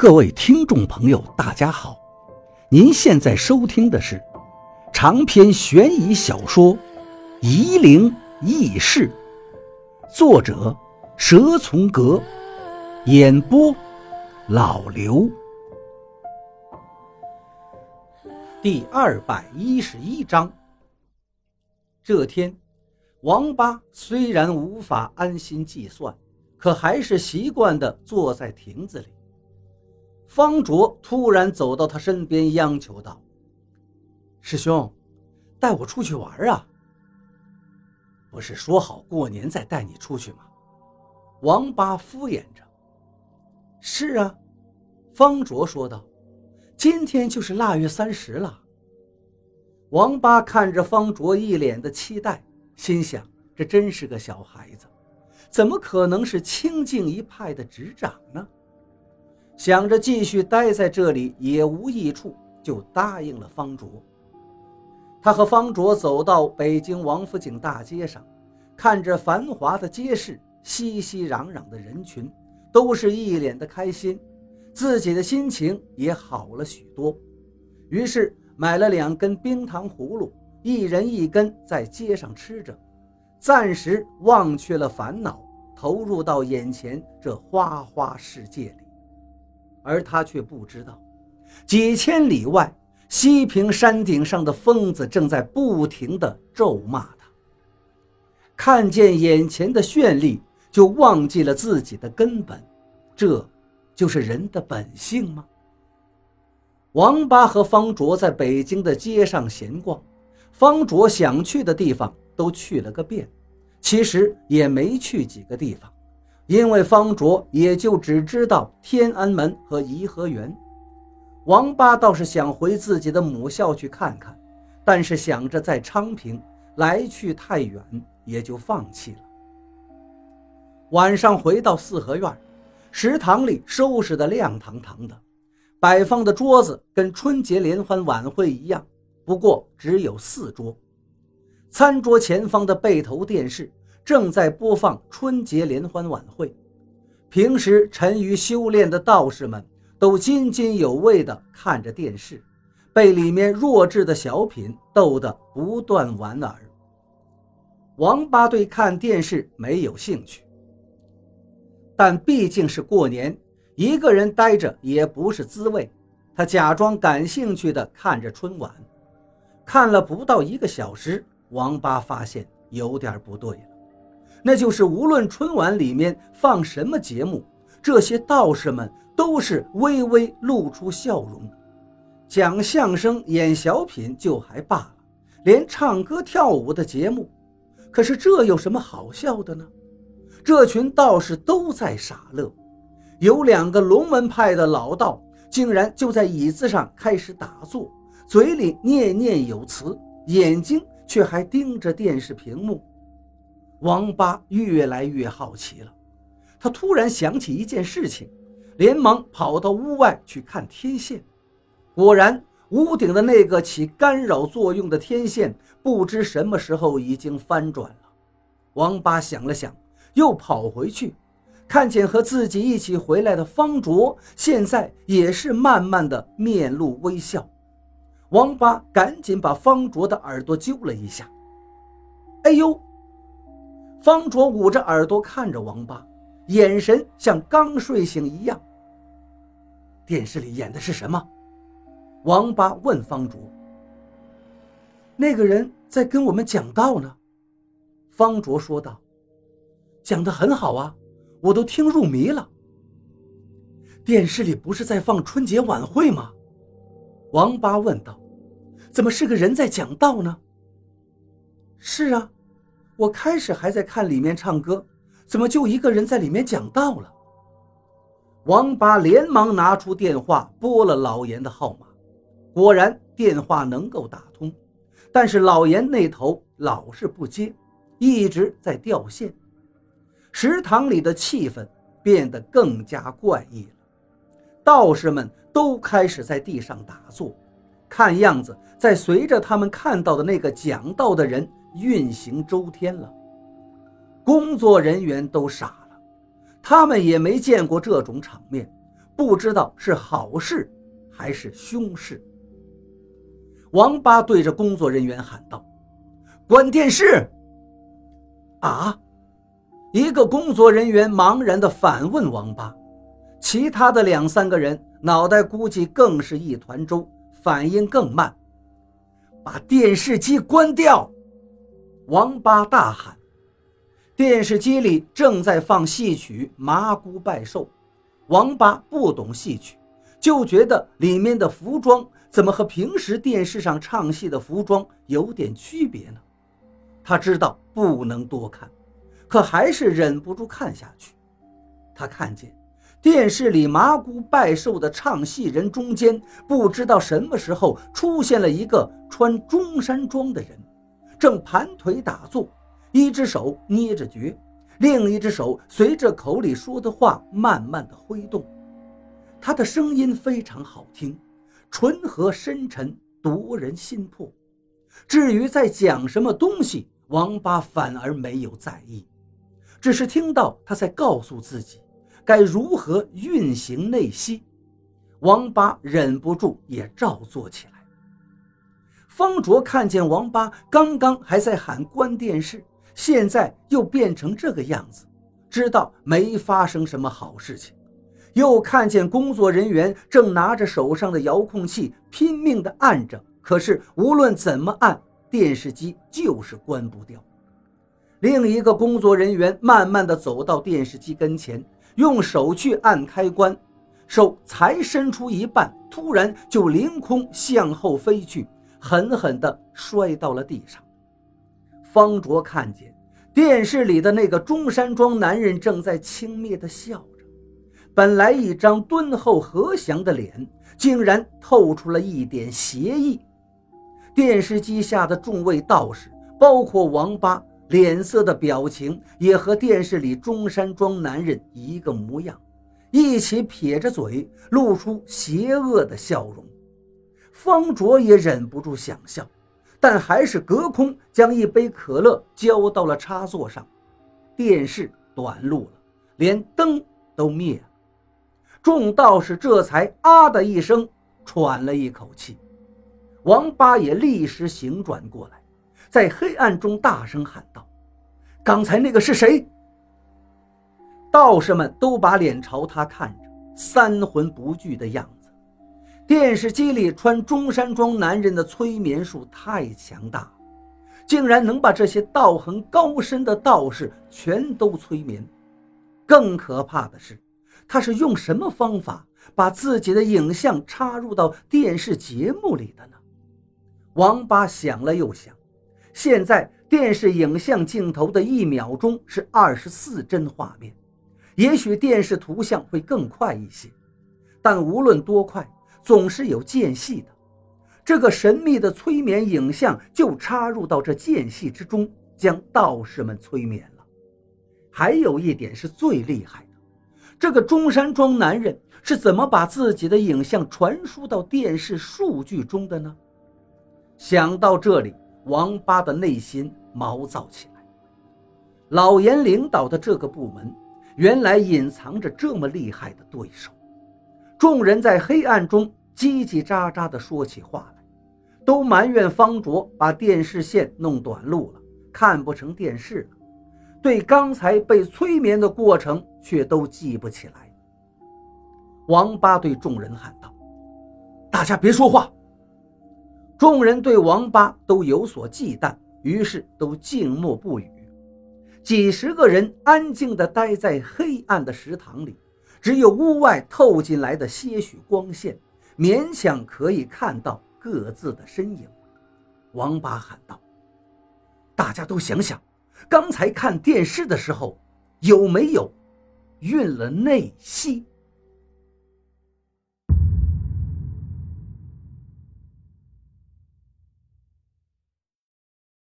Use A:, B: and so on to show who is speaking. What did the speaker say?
A: 各位听众朋友，大家好！您现在收听的是长篇悬疑小说《夷陵轶事》，作者蛇从阁，演播老刘。第二百一十一章。这天，王八虽然无法安心计算，可还是习惯地坐在亭子里。方卓突然走到他身边，央求道：“师兄，带我出去玩啊！不是说好过年再带你出去吗？”王八敷衍着。“是啊。”方卓说道，“今天就是腊月三十了。”王八看着方卓一脸的期待，心想：这真是个小孩子，怎么可能是清静一派的执掌呢？想着继续待在这里也无益处，就答应了方卓。他和方卓走到北京王府井大街上，看着繁华的街市，熙熙攘攘的人群，都是一脸的开心，自己的心情也好了许多。于是买了两根冰糖葫芦，一人一根，在街上吃着，暂时忘却了烦恼，投入到眼前这花花世界里。而他却不知道，几千里外西平山顶上的疯子正在不停地咒骂他。看见眼前的绚丽，就忘记了自己的根本，这就是人的本性吗？王八和方卓在北京的街上闲逛，方卓想去的地方都去了个遍，其实也没去几个地方。因为方卓也就只知道天安门和颐和园，王八倒是想回自己的母校去看看，但是想着在昌平来去太远，也就放弃了。晚上回到四合院，食堂里收拾得亮堂堂的，摆放的桌子跟春节联欢晚会一样，不过只有四桌。餐桌前方的背头电视。正在播放春节联欢晚会，平时沉于修炼的道士们都津津有味地看着电视，被里面弱智的小品逗得不断莞尔。王八对看电视没有兴趣，但毕竟是过年，一个人待着也不是滋味。他假装感兴趣地看着春晚，看了不到一个小时，王八发现有点不对。那就是无论春晚里面放什么节目，这些道士们都是微微露出笑容。讲相声、演小品就还罢了，连唱歌跳舞的节目，可是这有什么好笑的呢？这群道士都在傻乐，有两个龙门派的老道，竟然就在椅子上开始打坐，嘴里念念有词，眼睛却还盯着电视屏幕。王八越来越好奇了，他突然想起一件事情，连忙跑到屋外去看天线。果然，屋顶的那个起干扰作用的天线，不知什么时候已经翻转了。王八想了想，又跑回去，看见和自己一起回来的方卓，现在也是慢慢的面露微笑。王八赶紧把方卓的耳朵揪了一下，哎呦！方卓捂着耳朵看着王八，眼神像刚睡醒一样。电视里演的是什么？王八问方卓。那个人在跟我们讲道呢。方卓说道：“讲的很好啊，我都听入迷了。”电视里不是在放春节晚会吗？王八问道：“怎么是个人在讲道呢？”是啊。我开始还在看里面唱歌，怎么就一个人在里面讲道了？王八连忙拿出电话拨了老严的号码，果然电话能够打通，但是老严那头老是不接，一直在掉线。食堂里的气氛变得更加怪异了，道士们都开始在地上打坐，看样子在随着他们看到的那个讲道的人。运行周天了，工作人员都傻了，他们也没见过这种场面，不知道是好事还是凶事。王八对着工作人员喊道：“关电视！”啊！一个工作人员茫然地反问王八，其他的两三个人脑袋估计更是一团粥，反应更慢。把电视机关掉！王八大喊。电视机里正在放戏曲《麻姑拜寿》，王八不懂戏曲，就觉得里面的服装怎么和平时电视上唱戏的服装有点区别呢？他知道不能多看，可还是忍不住看下去。他看见电视里麻姑拜寿的唱戏人中间，不知道什么时候出现了一个穿中山装的人，正盘腿打坐。一只手捏着诀，另一只手随着口里说的话慢慢的挥动。他的声音非常好听，醇和深沉，夺人心魄。至于在讲什么东西，王八反而没有在意，只是听到他在告诉自己该如何运行内息。王八忍不住也照做起来。方卓看见王八刚刚还在喊关电视。现在又变成这个样子，知道没发生什么好事情。又看见工作人员正拿着手上的遥控器拼命地按着，可是无论怎么按，电视机就是关不掉。另一个工作人员慢慢地走到电视机跟前，用手去按开关，手才伸出一半，突然就凌空向后飞去，狠狠地摔到了地上。方卓看见电视里的那个中山装男人正在轻蔑地笑着，本来一张敦厚和祥的脸，竟然透出了一点邪意。电视机下的众位道士，包括王八，脸色的表情也和电视里中山装男人一个模样，一起撇着嘴，露出邪恶的笑容。方卓也忍不住想笑。但还是隔空将一杯可乐浇到了插座上，电视短路了，连灯都灭了。众道士这才啊的一声喘了一口气。王八也立时醒转过来，在黑暗中大声喊道：“刚才那个是谁？”道士们都把脸朝他看着，三魂不惧的样子。电视机里穿中山装男人的催眠术太强大，竟然能把这些道行高深的道士全都催眠。更可怕的是，他是用什么方法把自己的影像插入到电视节目里的呢？王八想了又想，现在电视影像镜头的一秒钟是二十四帧画面，也许电视图像会更快一些，但无论多快。总是有间隙的，这个神秘的催眠影像就插入到这间隙之中，将道士们催眠了。还有一点是最厉害的，这个中山装男人是怎么把自己的影像传输到电视数据中的呢？想到这里，王八的内心毛躁起来。老严领导的这个部门，原来隐藏着这么厉害的对手。众人在黑暗中叽叽喳喳地说起话来，都埋怨方卓把电视线弄短路了，看不成电视了。对刚才被催眠的过程却都记不起来。王八对众人喊道：“大家别说话。”众人对王八都有所忌惮，于是都静默不语。几十个人安静地待在黑暗的食堂里。只有屋外透进来的些许光线，勉强可以看到各自的身影。王八喊道：“大家都想想，刚才看电视的时候，有没有运了内息？”